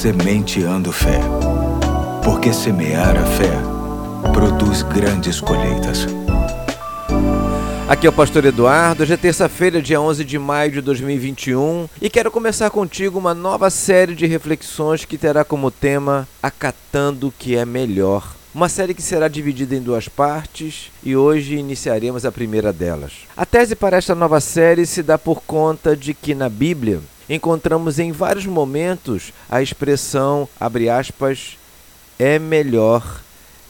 Sementeando Fé. Porque semear a fé produz grandes colheitas. Aqui é o Pastor Eduardo, hoje é terça-feira, dia 11 de maio de 2021 e quero começar contigo uma nova série de reflexões que terá como tema Acatando o que é melhor. Uma série que será dividida em duas partes e hoje iniciaremos a primeira delas. A tese para esta nova série se dá por conta de que na Bíblia encontramos em vários momentos a expressão, abre aspas, é melhor,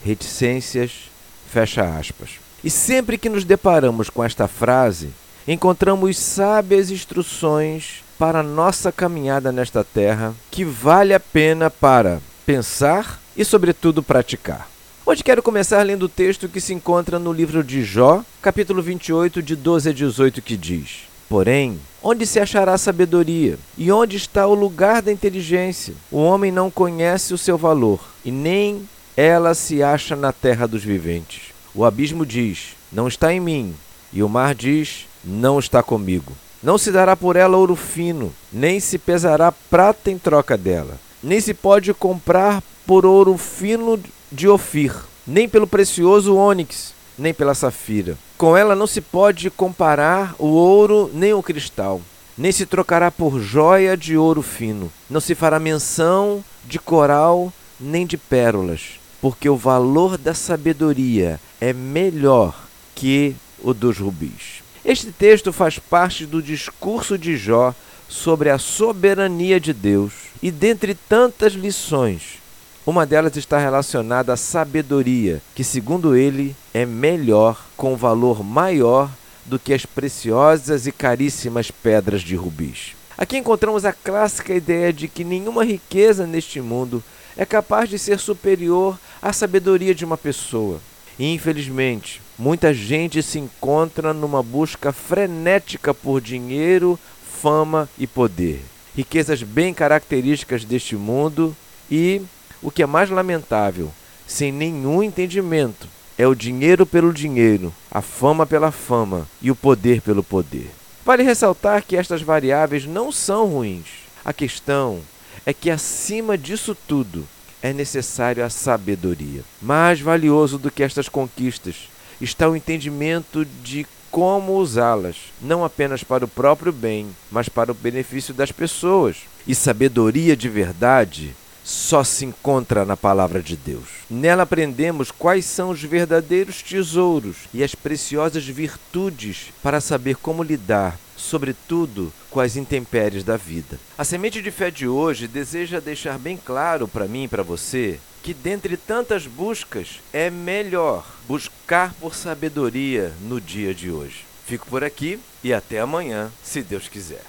reticências, fecha aspas. E sempre que nos deparamos com esta frase, encontramos sábias instruções para nossa caminhada nesta terra que vale a pena para pensar e, sobretudo, praticar. Hoje quero começar lendo o texto que se encontra no livro de Jó, capítulo 28, de 12 a 18, que diz: Porém, onde se achará sabedoria? E onde está o lugar da inteligência? O homem não conhece o seu valor, e nem ela se acha na terra dos viventes. O abismo diz: Não está em mim. E o mar diz: Não está comigo. Não se dará por ela ouro fino, nem se pesará prata em troca dela. Nem se pode comprar por ouro fino de Ofir, nem pelo precioso ônix, nem pela safira. Com ela não se pode comparar o ouro nem o cristal, nem se trocará por joia de ouro fino. Não se fará menção de coral nem de pérolas porque o valor da sabedoria é melhor que o dos rubis. Este texto faz parte do discurso de Jó sobre a soberania de Deus, e dentre tantas lições, uma delas está relacionada à sabedoria, que, segundo ele, é melhor, com valor maior do que as preciosas e caríssimas pedras de rubis. Aqui encontramos a clássica ideia de que nenhuma riqueza neste mundo é capaz de ser superior à sabedoria de uma pessoa. E, infelizmente, muita gente se encontra numa busca frenética por dinheiro, fama e poder. Riquezas bem características deste mundo e, o que é mais lamentável, sem nenhum entendimento, é o dinheiro pelo dinheiro, a fama pela fama e o poder pelo poder. Vale ressaltar que estas variáveis não são ruins. A questão é que acima disso tudo é necessário a sabedoria. Mais valioso do que estas conquistas está o entendimento de como usá-las, não apenas para o próprio bem, mas para o benefício das pessoas. E sabedoria de verdade só se encontra na palavra de Deus. Nela aprendemos quais são os verdadeiros tesouros e as preciosas virtudes para saber como lidar, sobretudo com as intempéries da vida. A semente de fé de hoje deseja deixar bem claro para mim e para você que dentre tantas buscas é melhor buscar por sabedoria no dia de hoje. Fico por aqui e até amanhã, se Deus quiser.